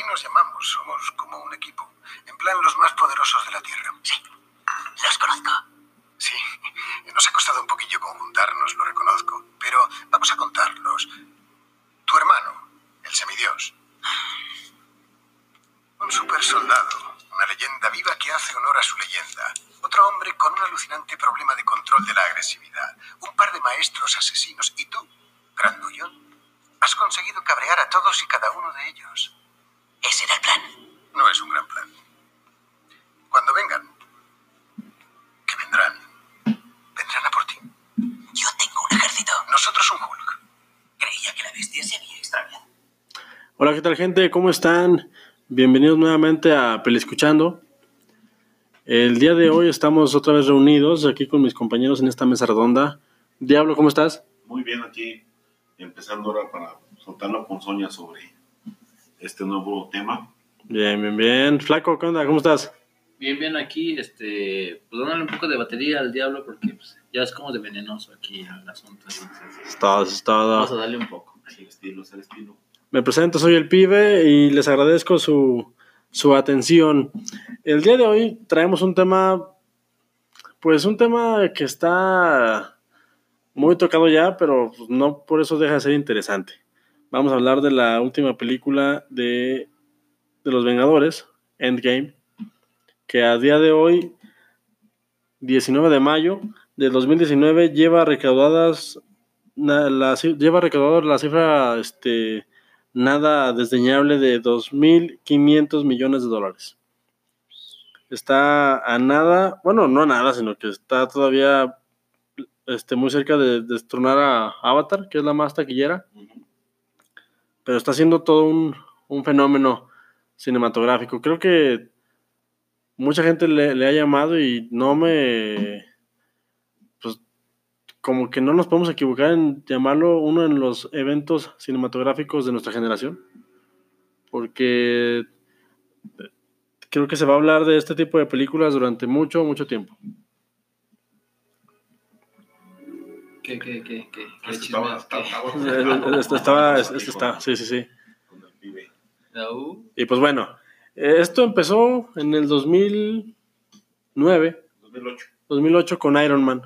así nos llamamos. Somos como un equipo. En plan, los más poderosos de la Tierra. Sí, los conozco. Sí, nos ha costado un poquillo conjuntarnos, lo reconozco. Pero vamos a contarlos. Tu hermano, el semidios. Un super soldado, una leyenda viva que hace honor a su leyenda. Otro hombre con un alucinante problema de control de la agresividad. Un par de maestros asesinos. Y tú, grandullón, has conseguido cabrear a todos y cada uno de ellos. Ese era el plan. No es un gran plan. Cuando vengan, que vendrán, vendrán a por ti. Yo tengo un ejército. Nosotros un Hulk. Creía que la bestia se había extraviado. Hola, ¿qué tal gente? ¿Cómo están? Bienvenidos nuevamente a Escuchando. El día de hoy estamos otra vez reunidos aquí con mis compañeros en esta mesa redonda. Diablo, ¿cómo estás? Muy bien aquí, empezando ahora para soltar la ponzoña sobre este nuevo tema. Bien, bien, bien. Flaco, ¿qué onda? ¿Cómo estás? Bien, bien aquí, este, pues dándole un poco de batería al diablo porque pues, ya es como de venenoso aquí el asunto. Entonces, Estás, estás. vamos a darle un poco. El estilo es el estilo. Me presento, soy el pibe y les agradezco su, su atención. El día de hoy traemos un tema, pues un tema que está muy tocado ya, pero no por eso deja de ser interesante. Vamos a hablar de la última película de, de los Vengadores, Endgame, que a día de hoy, 19 de mayo de 2019, lleva recaudadas la, ci- lleva recaudado la cifra este, nada desdeñable de 2.500 millones de dólares. Está a nada, bueno, no a nada, sino que está todavía este, muy cerca de destronar a Avatar, que es la más taquillera, pero está siendo todo un, un fenómeno cinematográfico. Creo que mucha gente le, le ha llamado y no me... Como que no nos podemos equivocar en llamarlo uno de los eventos cinematográficos de nuestra generación. Porque creo que se va a hablar de este tipo de películas durante mucho, mucho tiempo. ¿Qué, qué, qué, qué, Este estaba, es? estaba, ¿Qué? estaba- estaba, está, sí, sí, sí. Y pues bueno, esto empezó en el 2009, 2008. 2008 con Iron Man.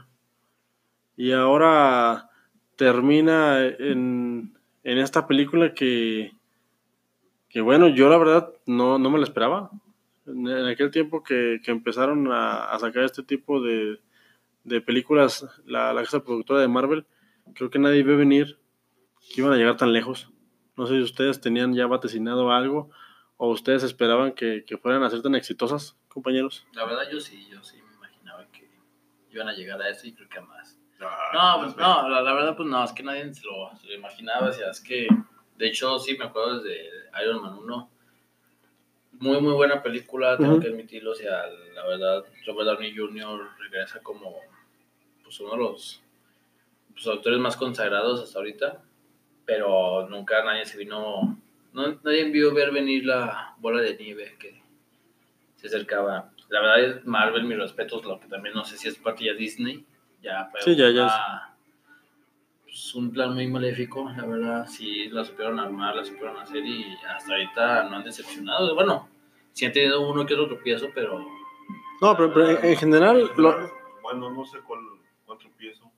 Y ahora termina en, en esta película que, que, bueno, yo la verdad no, no me la esperaba. En, aquel tiempo que, que empezaron a, a sacar este tipo de, de películas, la, la casa productora de Marvel, creo que nadie ve venir que iban a llegar tan lejos. No sé si ustedes tenían ya vaticinado algo o ustedes esperaban que, que fueran a ser tan exitosas, compañeros. la verdad yo sí, yo sí me imaginaba que iban a llegar a eso y creo que a más. Ah, No, pues no, la, la verdad pues no, es que nadie se lo, se lo imaginaba, o sea, es que de hecho sí me acuerdo desde Iron Man 1, muy muy buena película, tengo que admitirlo, o sea, la verdad Robert Downey Jr. regresa como pues uno de los pues, actores más consagrados hasta ahorita, pero nunca nadie se vino, no, nadie vio ver venir la bola de nieve que se acercaba. La verdad es Marvel, mis respetos, lo que también no sé si es parte ya Disney, ya fue Sí, ya- ya pues, un plan muy maléfico, la verdad, sí la supieron armar, la supieron hacer y hasta ahorita no han decepcionado. Bueno, sí han tenido uno que otro tropiezo, pero No, pero, pero en, en general, lo- Bueno, no sé cuál, cuál tropiezo.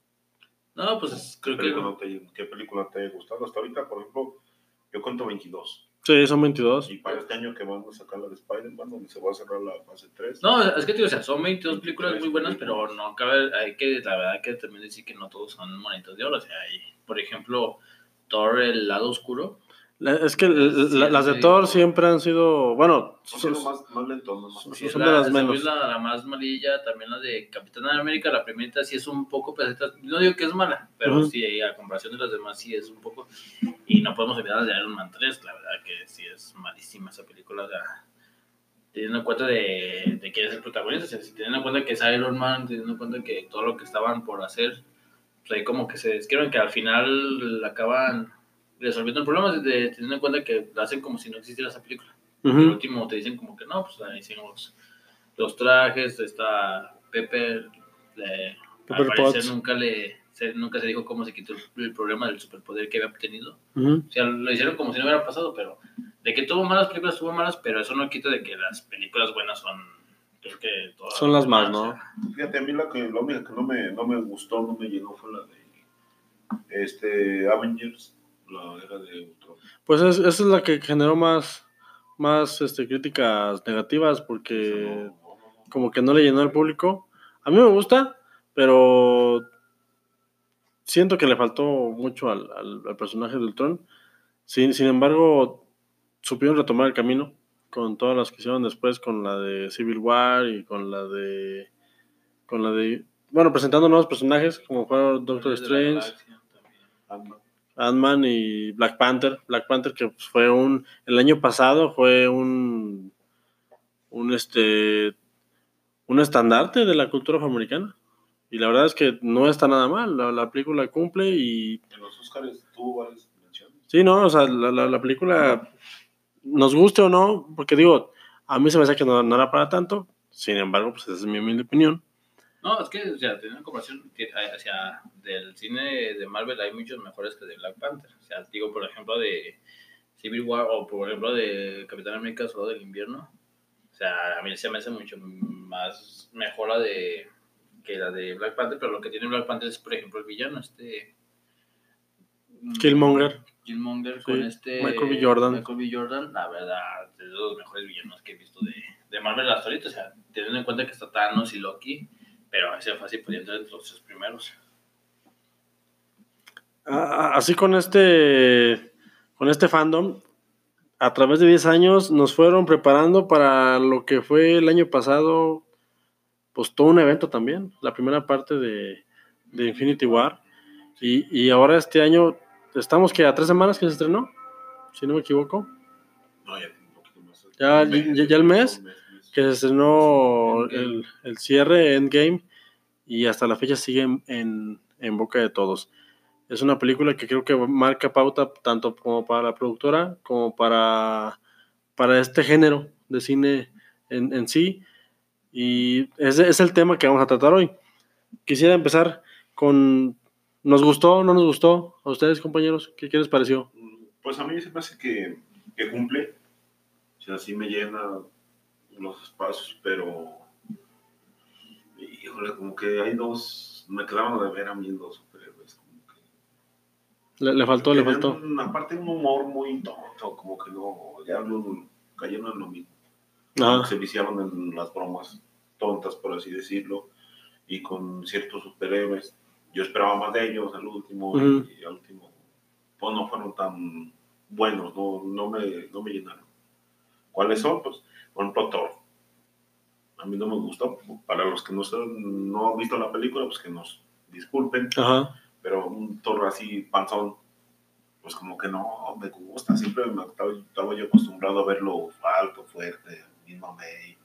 no, pues creo ¿Qué que película, te, ¿Qué película te ha gustado? Hasta ahorita, por ejemplo, yo cuento 22. Sí, son 22. Y para este año que van a sacar la de Spider-Man, donde se va a cerrar la fase 3. No, es que tío, o sea, son 22 películas muy buenas, pero no cabe, hay que, la verdad que también decir que no todos son monitos de oro, o sea, hay, por ejemplo, Thor, el lado oscuro, es que la- las de Thor siempre han sido, bueno, Son son- más, más lentos. Más Sí, sí, son la, de las esa menos. es La, la más malilla, también la de Capitán América, la primera sí es un poco peseta, no digo que es mala, pero Ujú. sí, a comparación de las demás sí es un poco, y no podemos olvidar las de Iron Man 3, la verdad que sí es malísima esa película, o sea, teniendo en cuenta de, de quién es el protagonista, o sea, si teniendo en cuenta que es Iron Man, teniendo en cuenta que todo lo que estaban por hacer, pues ahí como que se describen que al final acaban resolviendo el problema, de, teniendo en cuenta que lo hacen como si no existiera esa película. Por ujú, último te dicen como que no, pues ahí hicimos los trajes, está Pepper, le, Pepper al parecer Potts. nunca le se- nunca se dijo cómo se quitó el, el problema del superpoder que había obtenido. Ujú. O sea, lo hicieron como si no hubiera pasado, pero de que tuvo malas películas, tuvo malas, pero eso no quita de que las películas buenas son, creo que todas. Son las más, ¿no? Fíjate, a mí la, que, la única que no me, no me gustó, no me llegó fue la de este, Avengers, la era de Ultron. Pues es- esa es la que generó más, más este, críticas negativas porque no- no, como que no le llenó al público. A mí me gusta, pero siento que le faltó mucho al, al- al personaje de Ultron. Sin, sin embargo, supieron retomar el camino con todas las que hicieron después, con la de Civil War y con la de... Con la de... Bueno, presentando nuevos personajes como fueron Doctor Strange. Ant-Man. Y Black Panther. Black Panther que pues, fue un... El año pasado fue un... Un este... Un estandarte de la cultura afroamericana. Y la verdad es que no está nada mal. La, la película cumple y... En los Oscars tuvo varias menciones. Sí, no, o sea, la, la- la película... Nos guste o no, porque digo, a mí se me hace que no, no era para tanto. Sin embargo, pues esa es mi humilde opinión. No, es que, o sea, teniendo en comparación ti- hacia del cine de Marvel, hay muchos mejores que de Black Panther. O sea, digo, por ejemplo, de Civil War o, por ejemplo, de Capitán América Soldado del Invierno. O sea, a mí se me hace mucho más mejor la de que la de Black Panther, pero lo que tiene Black Panther es, por ejemplo, el villano, este... Killmonger. Killmonger Sí, con este... Michael B. Jordan. Michael B. Jordan, la verdad, es de los mejores villanos que he visto de, de Marvel hasta ahorita. O sea, teniendo en cuenta que está Thanos y Loki, pero ese fácil podía entrar entre los tres primeros. A- Así con este, con este fandom, a través de 10 años nos fueron preparando para lo que fue el año pasado, pues todo un evento también, la primera parte de, de Infinity War. Y, y ahora este año, estamos que a tres semanas que se estrenó, si no me equivoco, No, ya tiene un poquito más. Ya- Un mes, ya- ya el mes, que se estrenó el, el cierre Endgame y hasta la fecha sigue en, en- en boca de todos. Es una película que creo que marca pauta tanto como para la productora como para, para este género de cine en, en sí. Y ese es el tema que vamos a tratar hoy. Quisiera empezar con... ¿Nos gustó o no nos gustó? ¿A ustedes, compañeros? ¿Qué, qué les pareció? Pues a mí se me hace que, que cumple. O sea, sí me llena los espacios, pero. Híjole, como que hay dos. Me quedaron de ver a mí dos superhéroes. Como que, Le, le faltó, le faltó. aparte, un humor muy tonto, como que no. Ya no cayeron en lo mismo. Ajá. Se viciaron en las bromas tontas, por así decirlo. Y con ciertos superhéroes. Yo esperaba más de ellos al último. Y al último, pues no fueron tan buenos, no, no, me, no me llenaron. ¿Cuáles son? Pues, por ejemplo, Thor. A mí no me gustó. Para los que no, son- no han visto la película, pues que nos disculpen. Ajá. Pero un Thor así, panzón, pues como que no me gusta. Siempre me, estaba, estaba yo acostumbrado a verlo alto, fuerte, mismo May.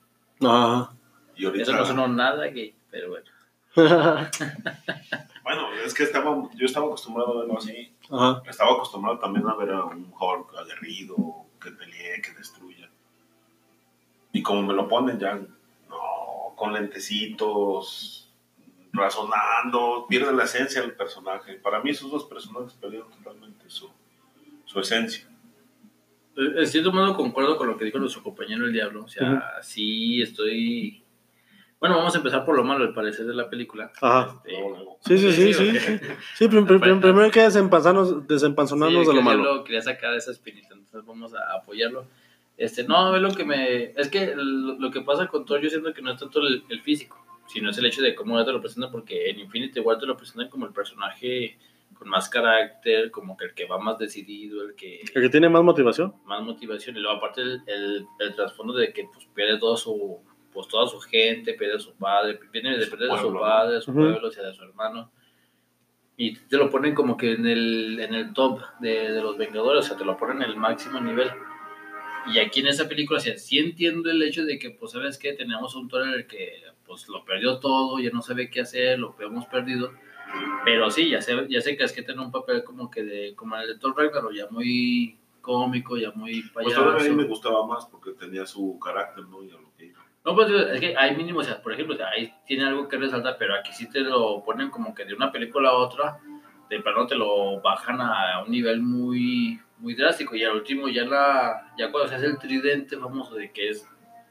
Ajá. Y ahorita, Eso no sonó nada gay, pero bueno. bueno, es que estaba, yo estaba acostumbrado a verlo así. Ajá. Estaba acostumbrado también a ver a un Hulk aguerrido, que pelee, que destruya. Y como me lo ponen ya, con lentecitos, razonando, pierde la esencia del personaje. Para mí esos dos personajes perdieron totalmente su, su esencia. Eh, En cierto modo concuerdo con lo que dijo nuestro compañero el Diablo. O sea, sí estoy. Bueno, vamos a empezar por lo malo, al parecer, de la película. Ajá. Este. Sí, sí, sí, sí. sí. Sí, prim- prim- prim- primero hay que desempanzarnos, desempanzonarnos Sí, de lo que malo. Diablo quería sacar esa espinita, entonces vamos a apoyarlo. Este, no, es lo que me. Es que lo, lo que pasa con Thor, yo siento que no es tanto el, el físico, sino es el hecho de cómo ya te lo presentan, porque en Infinity War te lo presentan como el personaje con más carácter, como que el que va más decidido, el que El que tiene más motivación. más motivación y luego aparte el, el, el trasfondo de que pues pierde todo su pues toda su gente pierde a su padre viene de Su perder a su padre a su pueblo o sea de su hermano y te lo ponen como que en el, en el top de, de los Vengadores o sea te lo ponen en el máximo nivel y aquí en esa película o sea, sí entiendo el hecho de que pues sabes que tenemos un Thor en el que pues lo perdió todo ya no sabe qué hacer lo hemos perdido pero sí, ya sé, ya sé que es que tiene un papel como que de, como el de Thor Ragnarok, ya muy cómico, ya muy Pues payaso. todavía a mí me gustaba más porque tenía su carácter, ¿no? Y a lo que iba. No, pues es que hay mínimo, o sea, por ejemplo, ahí tiene algo que resaltar, pero aquí sí te lo ponen como que de una película a otra, de plano te lo bajan a un nivel muy, muy drástico. Y al último, ya la ya cuando se hace el tridente famoso de que es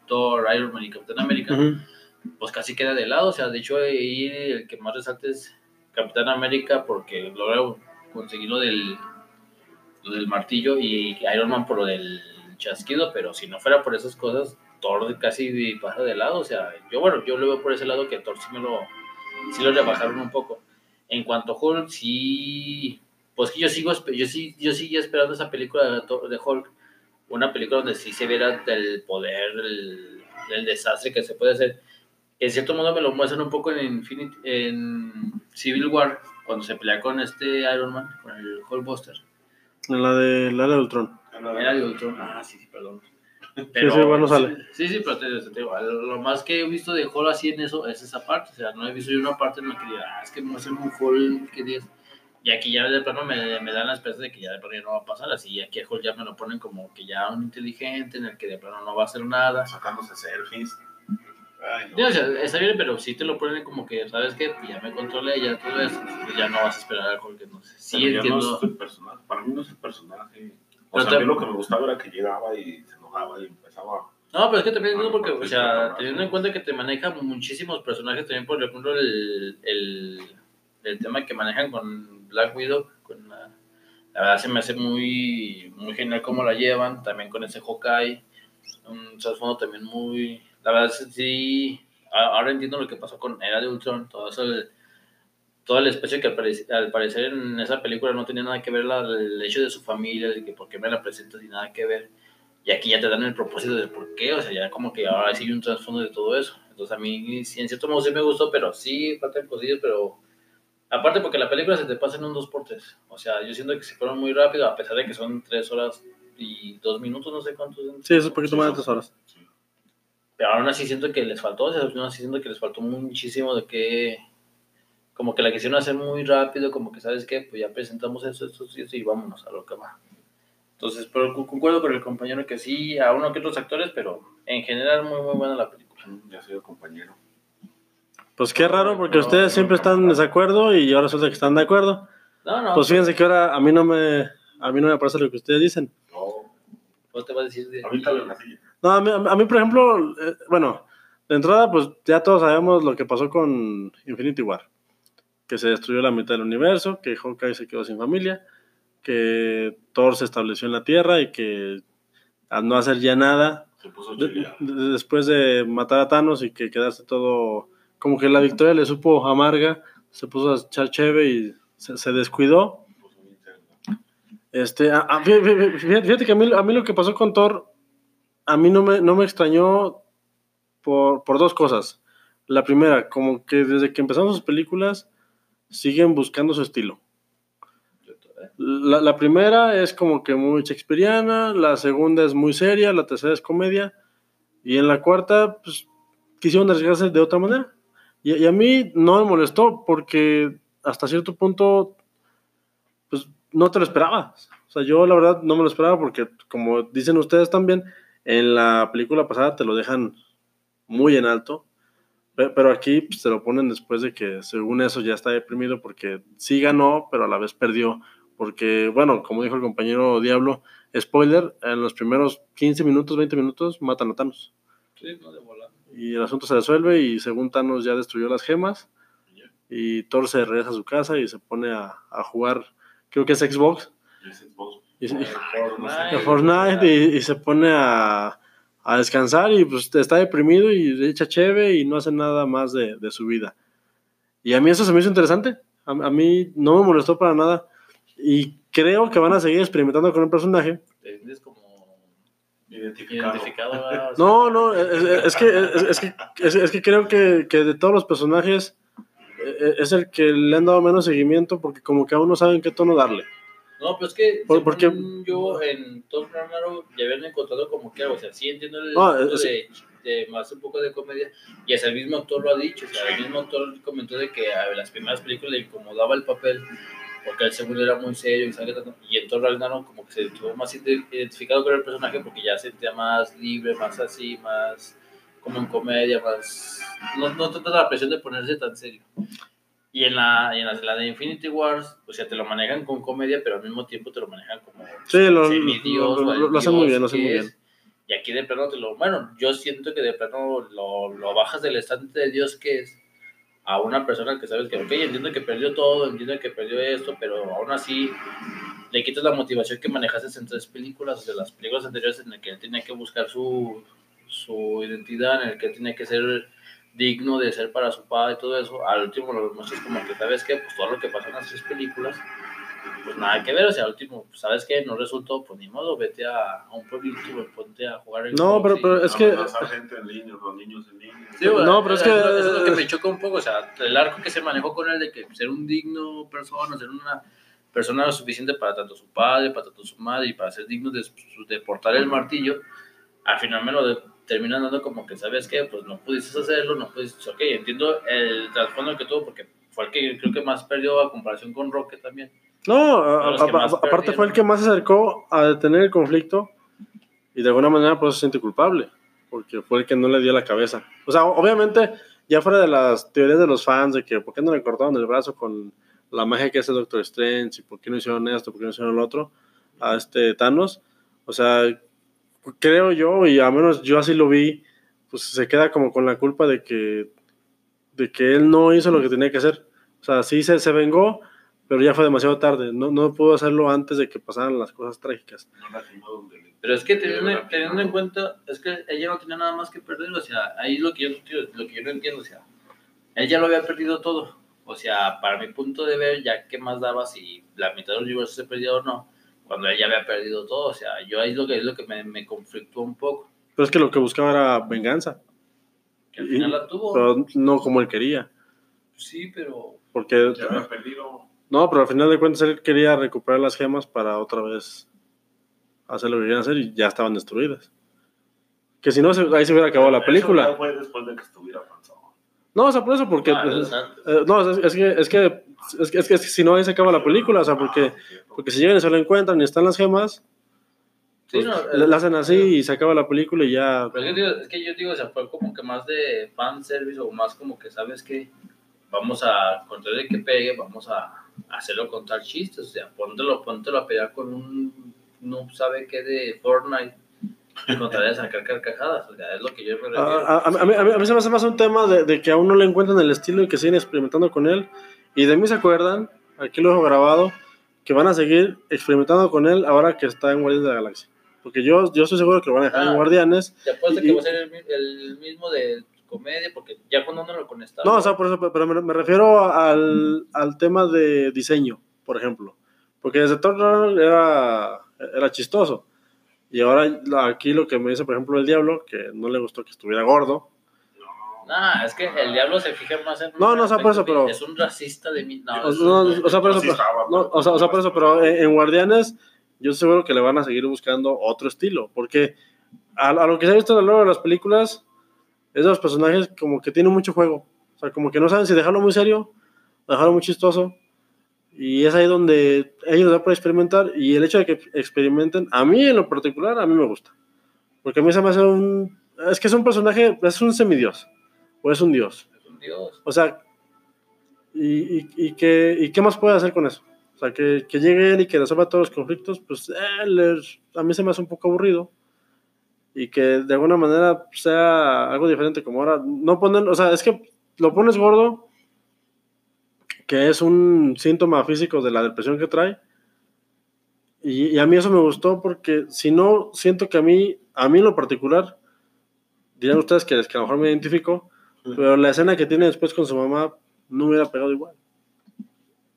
Thor, Iron Man y Capitán América, pues casi queda de lado. O sea, de hecho, ahí el que más resalta es Capitán América porque logra conseguir lo del, lo del martillo y Iron Man por lo del chasquido, pero si no fuera por esas cosas, Thor casi pasa de lado. O sea, yo, bueno, yo lo veo por ese lado que Thor sí me lo, sí lo rebajaron un poco. En cuanto a Hulk, sí, pues que yo sigo, yo sí, yo sigo esperando esa película de, Thor- de Hulk, una película donde sí se viera el poder, el, el desastre que se puede hacer. En cierto modo me lo muestran un poco en Infinity, en Civil War, cuando se pelea con este Iron Man, con el Hulkbuster. En la de la de Ultron. Era de Ultron. Ah, sí, sí, perdón. Sí, bueno, sale. Sí, sí, pero te, te digo, lo más que he visto de Hulk así en eso es esa parte. O sea, no he visto yo una parte en la que diga, ah, es que muestran un Hulk que dices. Y aquí ya de plano me, me dan la esperanza de que ya de plano ya no va a pasar. Así aquí a Hulk ya me lo ponen como que ya un inteligente en el que de plano no va a hacer nada. Sacándose selfies. Ay, no. Sí, o sea, está bien, pero sí te lo ponen como que, ¿sabes qué? Ya me controlé, ya todo eso. Pues ya no vas a esperar a Hulk que no sé. Sí, Pero entiendo. No es el personaje. Para mí no es el personaje. O Pero sea, a mí lo que me gustaba era que llegaba y se enojaba y empezaba. No, pero es que también entiendo porque, o sea, teniendo en cuenta que te manejan muchísimos personajes, también por ejemplo el, el, el tema que manejan con Black Widow, con la, la verdad se me hace muy, muy genial cómo la llevan, también con ese Hawkeye, un trasfondo también muy, la verdad sí, ahora entiendo lo que pasó con Era de Ultron, todo eso, el- todo el espacio que al, parec- al parecer en esa película no tenía nada que ver la- el hecho de su familia, de que por qué me la presentas y nada que ver. Y aquí ya te dan el propósito del por qué, o sea, ya como que ahora sí hay un trasfondo de todo eso. Entonces a mí, sí, en cierto modo sí me gustó, pero sí faltan cosillas, pero aparte porque la película se te pasa en un 2x3. O sea, yo siento que se fueron muy rápido, a pesar de que son 3 horas y 2 minutos, no sé cuántos. Sí, es un poquito más de tres horas. Sí. Pero aún así siento que les faltó, o sea, aún así siento que les faltó muchísimo de que, como que la quisieron hacer muy rápido, como que, ¿sabes qué? Pues ya presentamos eso, esto, y esto, y vámonos a lo que va. Entonces, pero cu- concuerdo con el compañero que sí, a uno que otros actores, pero en general muy, muy buena la película. Ya soy el compañero. Pues qué raro, porque ustedes siempre están en desacuerdo y ahora resulta que están de acuerdo. No, no, Pues fíjense que ahora a mí no me, a mí no me parece lo que ustedes dicen. No, ¿Cómo te vas a decir de ahorita silla. No, a mí, a mí, por ejemplo, eh, bueno, de entrada, pues ya todos sabemos lo que pasó con Infinity War. Que se destruyó la mitad del universo, que Hawkeye se quedó sin familia, que Thor se estableció en la Tierra y que al no hacer ya nada, de- de- después de matar a Thanos y que quedarse todo, como que la victoria le supo amarga, se puso a echar cheve y se, se descuidó. Este, a- a- fí- fí- fíjate, fíjate que a mí, a mí lo que pasó con Thor, a mí no me, no me extrañó por, por dos cosas. La primera, como que desde que empezaron sus películas, siguen buscando su estilo. La, la primera es como que muy shakespeariana, la segunda es muy seria, la tercera es comedia, y en la cuarta, pues, quisieron arriesgarse de otra manera. Y, y a mí no me molestó porque hasta cierto punto, pues, no te lo esperaba. O sea, yo la verdad no me lo esperaba porque, como dicen ustedes también, en la película pasada te lo dejan muy en alto, pe- pero aquí pues, te lo ponen después de que según eso ya está deprimido porque sí ganó, pero a la vez perdió. Porque, bueno, como dijo el compañero Diablo, spoiler, en los primeros 15 minutos, 20 minutos matan a Thanos. Sí, no, de volada. Y el asunto se resuelve y según Thanos ya destruyó las gemas y Thor se regresa a su casa y se pone a, a jugar, creo que es Xbox, esposo. y, y- Fortnite. y se pone a, a descansar y pues está deprimido y echa cheve y no hace nada más de, de su vida. Y a mí eso se me hizo interesante. A, a mí no me molestó para nada. Y creo que van a seguir experimentando con el personaje. Te sientes como Identificado. identificado. ¿verdad? O sea, No, no, es, es que, es, es que, es, es que creo que, que de todos los personajes eh, es el que le han dado menos seguimiento porque como que aún no saben qué tono darle. No, pues que ¿Por- yo en Thor Ragnarok ya habían encontrado como que, o sea, sí entiendo el No, punto es- de, de más un poco de comedia y hasta el mismo actor lo ha dicho, o sea, el mismo actor comentó de que a las primeras películas le incomodaba el papel porque el segundo era muy serio y, en Thor Ragnarok como que se estuvo más ide- identificado con el personaje porque ya se sentía más libre, más así, más como en comedia, más. No, no tanta la presión de ponerse tan serio. Y en la, y en la, la de Infinity Wars, o sea, te lo manejan con comedia, pero al mismo tiempo te lo manejan como Sí, lo, semidios, lo, o lo- lo hacen muy bien, lo hacen muy es. bien. Y aquí de plano te lo. Bueno, yo siento que de plano lo, lo bajas del estante de Dios que es a una persona que sabes que, ok, entiendo que perdió todo, entiendo que perdió esto, pero aún así le quitas la motivación que manejaste en tres películas, de las películas anteriores en las que él tenía que buscar su, su identidad, en el que él tenía que ser digno de ser para su padre y todo eso. Al último lo muestras como que, ¿sabes qué? Pues todo lo que pasó en las tres películas pues nada que ver, o sea, al último, pues, ¿sabes qué? No resultó, pues ni modo, vete a, a un pueblito, ponte a jugar el No, pero- pero es que- gente en línea, los niños en línea. Sí, güey, No, pero es que- Eso, es lo que me choca un poco, o sea, el arco que se manejó con él de que ser un digno persona, ser una persona lo suficiente para tanto su padre, para tanto su madre y para ser digno de, de portar el martillo, al final me lo de- terminan dando como que, ¿sabes qué? Pues no pudiste hacerlo, no pudiste, ok, entiendo el trasfondo que tuvo porque fue el que creo que más perdió a comparación con Rocket también. No, a- a- aparte fue el que más se acercó a detener el conflicto y de alguna manera pues se siente culpable, porque fue el que no le dio la cabeza. O sea, obviamente, ya fuera de las teorías de los fans de que por qué no le cortaron el brazo con la magia que hace Doctor Strange y por qué no hicieron esto, por qué no hicieron lo otro a este Thanos, o sea, creo yo, y al menos yo así lo vi, pues se queda como con la culpa de que, de que él no hizo lo que tenía que hacer. O sea, sí se, se vengó, pero ya fue demasiado tarde. No, no pudo hacerlo antes de que pasaran las cosas trágicas. Pero es que teniendo, teniendo en cuenta, es que ella no tenía nada más que perder, o sea, ahí lo que yo, lo que yo no entiendo, o sea, él ya lo había perdido todo, o sea, para mi punto de ver, ya qué más daba si la mitad del universo se perdió o no, cuando él ya había perdido todo, o sea, yo ahí es lo que, es lo que me, me conflictó un poco, Pero es que lo que buscaba era venganza, que al Y- final la tuvo, pero no como él quería. sí, pero, Porque, Ya había perdido. no, pero al final de cuentas él quería recuperar las gemas para otra vez hacer lo que querían hacer y ya estaban destruidas. Que si no, ahí se hubiera acabado la Eso película. ya fue después de que estuviera. No, o sea, por eso, porque... Ah, sea, eh, no, es, es que, es, que, es, que, es que si no, ahí se acaba la película, o sea, porque, porque si llegan y se lo encuentran y están las gemas, sí, pues, no, le- eh, la hacen así y se acaba la película y ya... Pero es que, digo, es que yo digo, o sea, fue como que más de fan service o más como que, ¿sabes qué? Vamos a, con todo de que pegue, vamos a hacerlo contar chistes, o sea, póntelo, póntelo a pelear con un no sabe qué de Fortnite con tal de sacar carcajadas, o sea, es lo que yo me refiero. A, a- a mí, a mí- a mí se me hace más un tema de, de que aún no le encuentran el estilo y que siguen experimentando con él. Y de mí se acuerdan, aquí lo dejo grabado, que van a seguir experimentando con él ahora que está en Guardianes de la Galaxia. Porque yo, yo estoy seguro que lo van a dejar Ah. en Guardianes. Te apuesto y- que va a ser el, el mismo de comedia, porque ya cuando uno lo con Star No, o sea, por eso, pero me, me refiero al, al tema de diseño, por ejemplo. Porque desde Thor era, era chistoso. Y ahora aquí lo que me dice, por ejemplo, el Diablo, que no le gustó que estuviera gordo. Nah, es que el diablo se fija más en. No, no, o sea, por eso, pero- Es un racista de mí. No, no, un- o sea, por eso, estaba, no, o sea, o sea, por eso, pero en, en Guardianes yo seguro que le van a seguir buscando otro estilo, porque a, a lo que se ha visto a lo largo de las películas, es de los personajes como que tienen mucho juego, o sea, como que no saben si dejarlo muy serio o dejarlo muy chistoso, y es ahí donde ellos da por experimentar, y el hecho de que experimenten, a mí en lo particular, a mí me gusta, porque a mí se me hace un, es que es un personaje, es un semidios, o es un dios. es un dios. O sea, ¿y, y, y qué, ¿y qué más puede hacer con eso? O sea, que, que llegue él y que resuelva todos los conflictos, pues a mí se me hace un poco aburrido. Y que de alguna manera sea algo diferente como ahora. No ponen, o sea, es que lo pones gordo, que es un síntoma físico de la depresión que trae. Y, y a mí eso me gustó porque si no, siento que a mí, a mí en lo particular, dirán ustedes que, que a lo mejor me identifico, pero la escena que tiene después con su mamá no me hubiera pegado igual.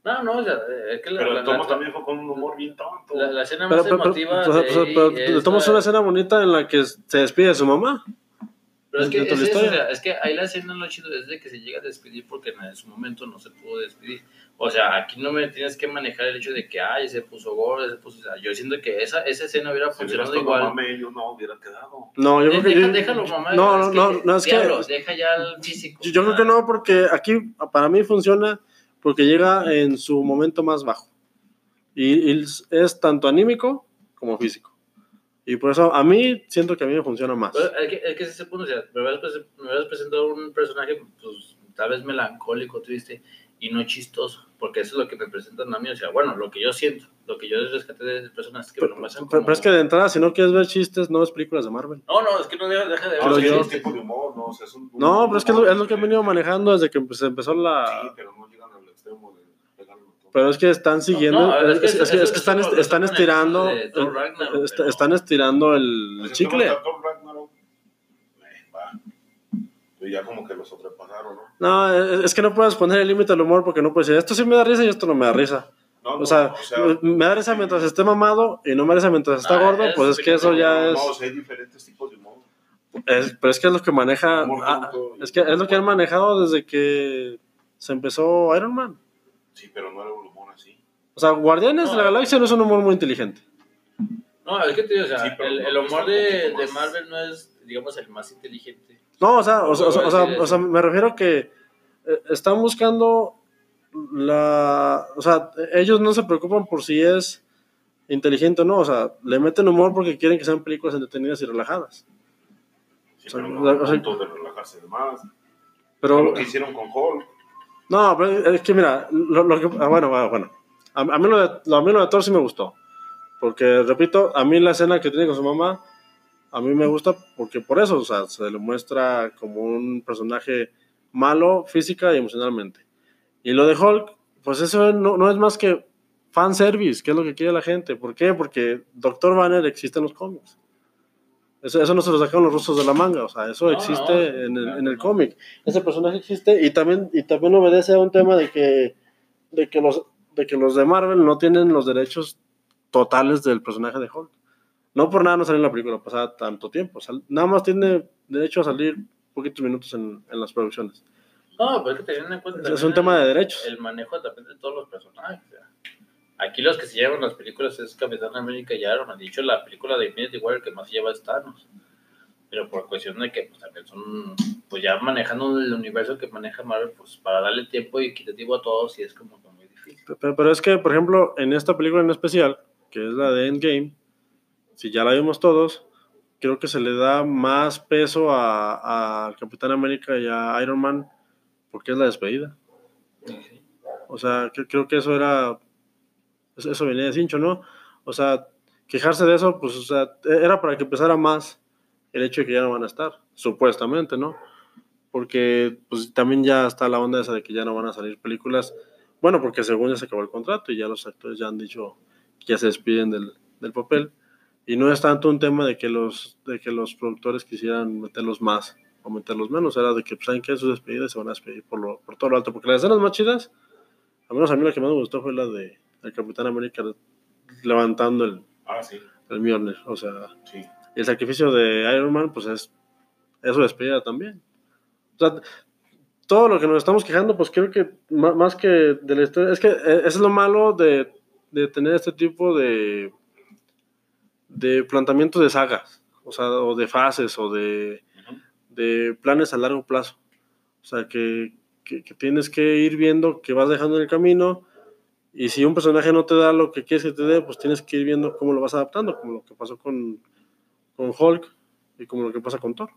No, no, o sea, es que la, Pero el tomo la- también fue con un humor bien tonto. la- la escena Pero, más pero, pero, emotiva. o sea, de o sea, ahí pero es le tomas la- una escena bonita en la que se despide de su mamá. Pero es que, es, de eso, es que ahí la escena lo chido es de que se llega a despedir porque en su momento no se pudo despedir. O sea, aquí no me tienes que manejar el hecho de que, ay, se puso gordo, se puso... o sea, yo siento que esa, esa escena hubiera Si funcionado igual. mame, yo no hubiera quedado. No, yo creo que. Deja- yo- déjalo, mamá. No, no, que, no, no, es que- diablo, deja ya el físico. Yo, yo creo que no, porque aquí para mí funciona porque llega en su momento más bajo. Y, y es tanto anímico como físico. Y por eso a mí siento que a mí me funciona más. Pero es que, es que ese punto, o sea, me hubieras, prese- me hubieras presentado un personaje, pues, tal vez melancólico, triste, y no chistoso, porque eso es lo que me presentan a mí, o sea, bueno, lo que yo siento, lo que yo rescaté de personas que me Pero, lo pasan pero- como... pero es que de entrada, si no quieres ver chistes, no ves películas de Marvel. No, no, es que no deja, deja de No, ver es que yo- es tipo de humor, ¿no? O sea, es un, No, un pero es que es lo, es lo que han venido manejando desde que se empezó Sí, la... pero no llegan al extremo de. Pero es que están siguiendo, No, no, es, que es- es que- eso- es que están, est- están estirando, de Thor Ragnarok, est- pero- están estirando el chicle. Ragnarok, eh. Pues ya como que lo sobrepasaron, ¿no? No, es, es que no puedes poner el límite al humor porque no puedes decir, esto sí me da risa y esto no me da risa. No, O sea, me da risa mientras esté mamado y no me da risa mientras está Ah, gordo, es pues es que eso ya es, No, o sea, hay diferentes tipos de humor. es- Pero es que es lo que maneja... Ah, es que es lo que han manejado desde que se empezó Iron Man. Sí, pero no era un. O sea, Guardianes No, de la eh. Galaxia no es un humor muy inteligente. No, es que te digo, o sea, Sí, pero el, no, el pues, humor de, poquito de más- Marvel no es, digamos, el más inteligente. No, o sea, o sea, o sea, o o me refiero a que eh, están buscando la... O sea, ellos no se preocupan por si es inteligente o no, o sea, le meten humor porque quieren que sean películas entretenidas y relajadas. Sí, O sea, pero o no al sea- punto de relajarse de más. Pero... lo que hicieron con Hulk. No, pero es que mira, lo, lo que, ah, bueno, bueno, bueno. A, a mí lo de, lo- a mí lo de Thor sí me gustó. Porque, repito, a mí la escena que tiene con su mamá, a mí me gusta porque por eso, o sea, se le muestra como un personaje malo física y emocionalmente. Y lo de Hulk, pues eso no, no es más que fanservice, que es lo que quiere la gente. ¿Por qué? Porque Doctor Banner existe en los cómics. Eso, eso no se lo sacaron los rusos de la manga, o sea, eso No, existe no, en el, claro, en el cómic. Ese personaje existe y también, y también obedece a un tema de que, de, que los, de que los de Marvel no tienen los derechos totales del personaje de Hulk. No por nada no salió en la película pasada tanto tiempo. nada más tiene derecho a salir poquitos minutos en, en las producciones. No, pero es que teniendo en cuenta. Es- un tema de derechos. El manejo también de todos los personajes. Aquí los que se llevan las películas es Capitán América y Iron Man. De hecho, la película de Infinity War el que más lleva es Thanos. Pero por cuestión de que pues, también son, pues ya manejando el universo que maneja Marvel, pues para darle tiempo equitativo a todos, y es como. Pero, es que, por ejemplo, en esta película en especial, que es la de Endgame, si ya la vimos todos, creo que se le da más peso a, Capitán América y a Iron Man porque es la despedida. O sea, que- creo que eso era. Eso eso venía de cincho, ¿no? O sea, quejarse de eso, pues, o sea, era para que pesara más el hecho de que ya no van a estar, supuestamente, ¿no? Porque, pues, también ya está la onda esa de que ya no van a salir películas. Bueno, porque según ya se acabó el contrato y ya los actores ya han dicho que ya se despiden del, del papel. Y no es tanto un tema de que los, de que los productores quisieran meterlos más o meterlos menos, era de que, pues, saben que sus despedidas se van a despedir por, lo, por todo lo alto. Porque las escenas más chidas, al menos a mí la que más me gustó fue la de el Capitán América levantando el, Ah, sí, el Mjolnir. O sea, sí. y el sacrificio de Iron Man, pues es, es su despedida también. O sea, todo lo que nos estamos quejando, pues creo que ma- más que de la historia, es que eh, es lo malo de, de tener este tipo de, de planteamiento de sagas, o sea, o de fases, o de, de planes a largo plazo. O sea, que, que, que tienes que ir viendo que vas dejando en el camino. Y si un personaje no te da lo que quieres que te dé, pues tienes que ir viendo cómo lo vas adaptando, como lo que pasó con, con Hulk y como lo que pasa con Thor.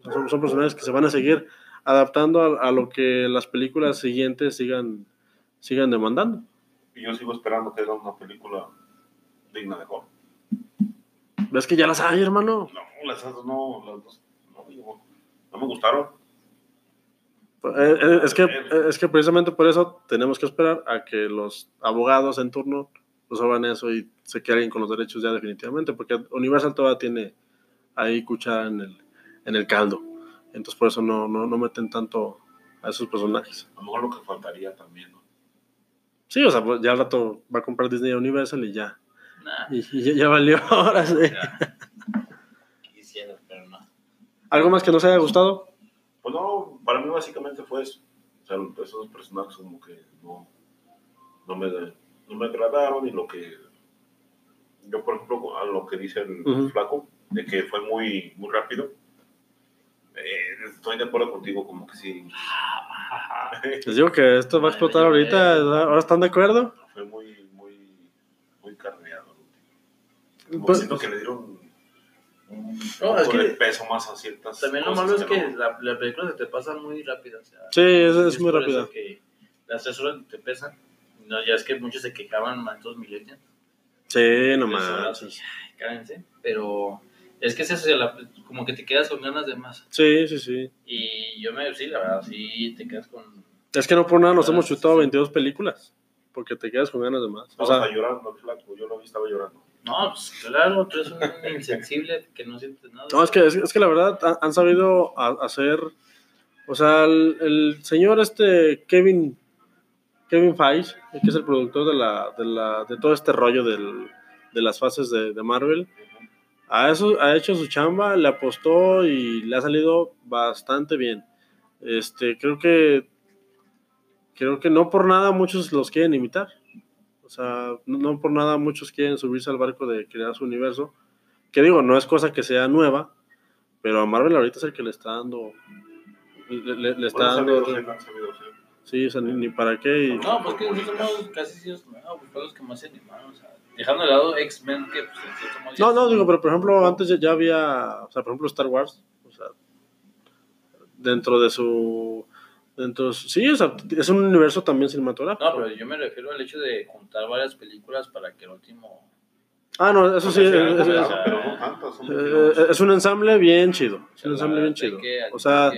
O sea, son, son personajes que se van a seguir adaptando a, a lo que las películas siguientes sigan, sigan demandando. Y yo sigo esperando que haga una película digna de Hulk. ¿Ves que ya las hay, hermano? No, las otras no, las dos, no, digo, no me gustaron. Eh, eh, es, que, eh, es que precisamente por eso tenemos que esperar a que los abogados en turno resuelvan eso y se queden con los derechos ya definitivamente, porque Universal todavía tiene ahí cuchara en el, en el caldo. Entonces por eso no, no, no meten tanto a esos personajes. A lo mejor lo que faltaría también, ¿no? Sí, o sea, pues ya al rato va a comprar Disney Universal y ya. Nah, Y, y ya, ya valió ahora sí. ya. Quisiera, pero no. ¿Algo más que nos haya gustado? Pues no, para mí básicamente fue eso. O sea, esos personajes como que no, no, me, no me agradaron y lo que... Yo, por ejemplo, a lo que dice el flaco, de que fue muy, muy rápido, eh, estoy de acuerdo contigo, como que sí. Les digo que esto va a explotar ahorita. ¿Ahora están de acuerdo? fue muy, muy, muy carneado. Como Pues- siento que le dieron un No, es que de peso más a ciertas También lo malo es que no. la, la película se te pasa muy rápida. O sea, Sí, es, es muy rápida. que las tres horas te pesan. No, ya es que muchos se quejaban más estos millennials. Sí, no ay, cádense. Pero es que es eso, la- como que te quedas con ganas de más. Sí, sí, sí. Y yo me, sí, la verdad, sí te quedas con. Es que no por nada nos hemos chutado sí. 22 películas. Porque te quedas con ganas de más. O sea, llorando el flaco, yo lo vi, estaba llorando. No, pues claro, tú eres un insensible que no sientes nada. no, es que, es, es que la verdad han, han sabido a- hacer. O sea, el, el señor este Kevin Kevin Feige, que es el productor de la, de la de todo este rollo del, de las fases de, de Marvel, ha, eso, ha hecho su chamba, le apostó y le ha salido bastante bien. Este, creo que creo que no por nada muchos los quieren imitar. O sea, no, no por nada muchos quieren subirse al barco de crear su universo. Que digo, no es cosa que sea nueva, pero a Marvel ahorita es el que le está dando. Le, le- le está Bueno, dando. sabido sabido. Sí, o sea, ni, ni para qué. y- No, pues que casi sí, no, pues los que más se animaron. O sea, dejando de lado X-Men, que pues en cierto modo ya No, no, digo, pero por ejemplo, antes ya, ya había, o sea, por ejemplo, Star Wars, o sea, dentro de su, dentro de su- sí, o sea, es un universo también cinematográfico. No, pero yo me refiero al hecho de juntar varias películas para que el último. Ah, no, eso sí, es, Pero es- es- pero no tantas, son eh, 22. es un ensamble bien chido, es un ensamble bien chido. O sea,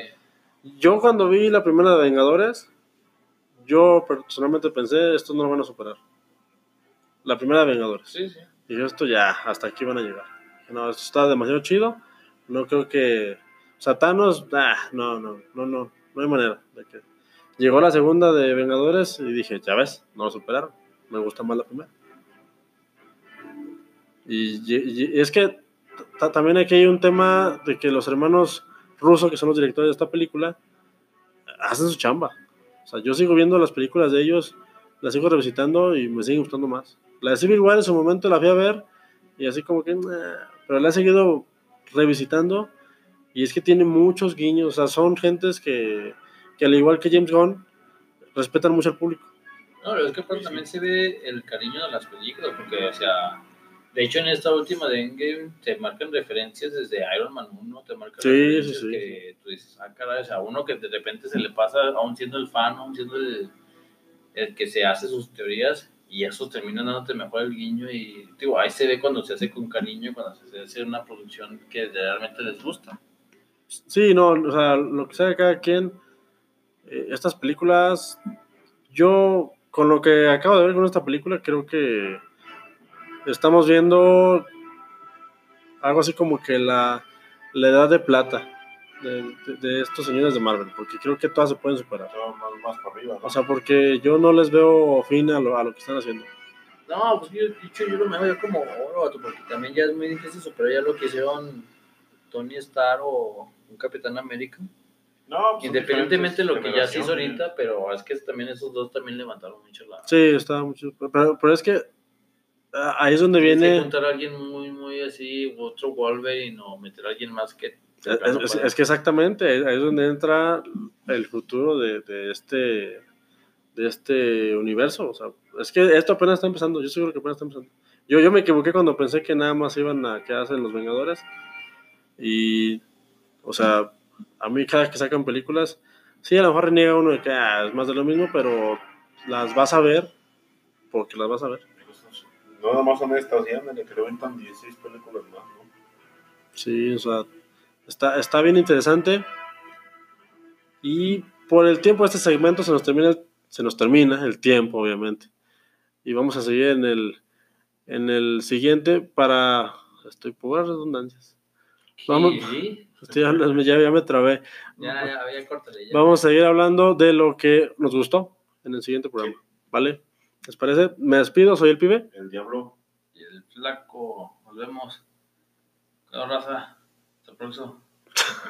yo cuando vi la primera de Vengadores, yo personalmente pensé, esto no lo van a superar. La primera de Vengadores. sí, sí. Y yo, esto ya, hasta aquí van a llegar. No, esto está demasiado chido. No creo que. O sea, Thanos, ah, no, no, no, no, no hay manera. De que... Llegó la segunda de Vengadores y dije, ya ves, no lo superaron. Me gusta más la primera. Y, y- y es que ta- también aquí hay un tema de que los hermanos rusos, que son los directores de esta película, hacen su chamba. O sea, yo sigo viendo las películas de ellos, las sigo revisitando y me siguen gustando más. La de Civil War en su momento la fui a ver y así como que, "Nah", pero la he seguido revisitando y es que tiene muchos guiños, o sea, son gentes que, que al igual que James Gunn, respetan mucho al público. No, pero es que aparte también se ve el cariño de las películas, porque, o sea, de hecho en esta última de Endgame te marcan referencias desde Iron Man 1, te marcan Sí, referencias sí, sí. que tú dices, ah, caray, o sea, uno que de repente se le pasa, aún siendo el fan, aún siendo el, el que se hace sus teorías, y eso termina dándote mejor el guiño, y digo, ahí se ve cuando se hace con cariño, cuando se hace una producción que realmente les gusta. Sí, no, o sea, lo que sea cada quien, eh, estas películas, yo con lo que acabo de ver con esta película, creo que estamos viendo algo así como que la, la edad de plata de, de- de estos señores de Marvel, porque creo que todas se pueden superar. Más, más para arriba, ¿no? O sea, porque yo no les veo fin a lo, a lo que están haciendo. No, pues yo, de hecho, yo lo veo como oro, vato, porque también ya es muy difícil superar ya lo que hicieron Tony Stark o un Capitán América. No, pues Independientemente de lo que ya se hizo ahorita, pero es que también esos dos también levantaron mucho la... Sí, está mucho. Pero, pero es que ah, ahí es donde Tienes que viene. juntar a alguien muy, muy así, otro Wolverine o meter a alguien más que... Es, es- que exactamente, ahí es donde entra el futuro de, de este de este universo. O sea, es que esto apenas está empezando, yo seguro que apenas está empezando. Yo, yo me equivoqué cuando pensé que nada más iban a quedarse en los Vengadores. Y, o sea, a mí cada que sacan películas, sí, a lo mejor reniega uno de que ah, es más de lo mismo, pero las vas a ver porque las vas a ver. No, nada más son estas, ya me le que levantan 16 películas más, ¿no? Sí, o sea, está, está bien interesante. Y por el tiempo de este segmento se nos termina, se nos termina el tiempo, obviamente. Y vamos a seguir en el, en el siguiente para... Estoy por redundancias. Vamos. Estoy hablando- ya, ya me trabé. Ya, ya, ya, córtale. Ya. Vamos a seguir hablando de lo que nos gustó en el siguiente programa. ¿Vale? ¿Les parece? Me despido, soy el pibe. El diablo. Y el flaco, nos vemos. Chao, raza. Hasta el próximo.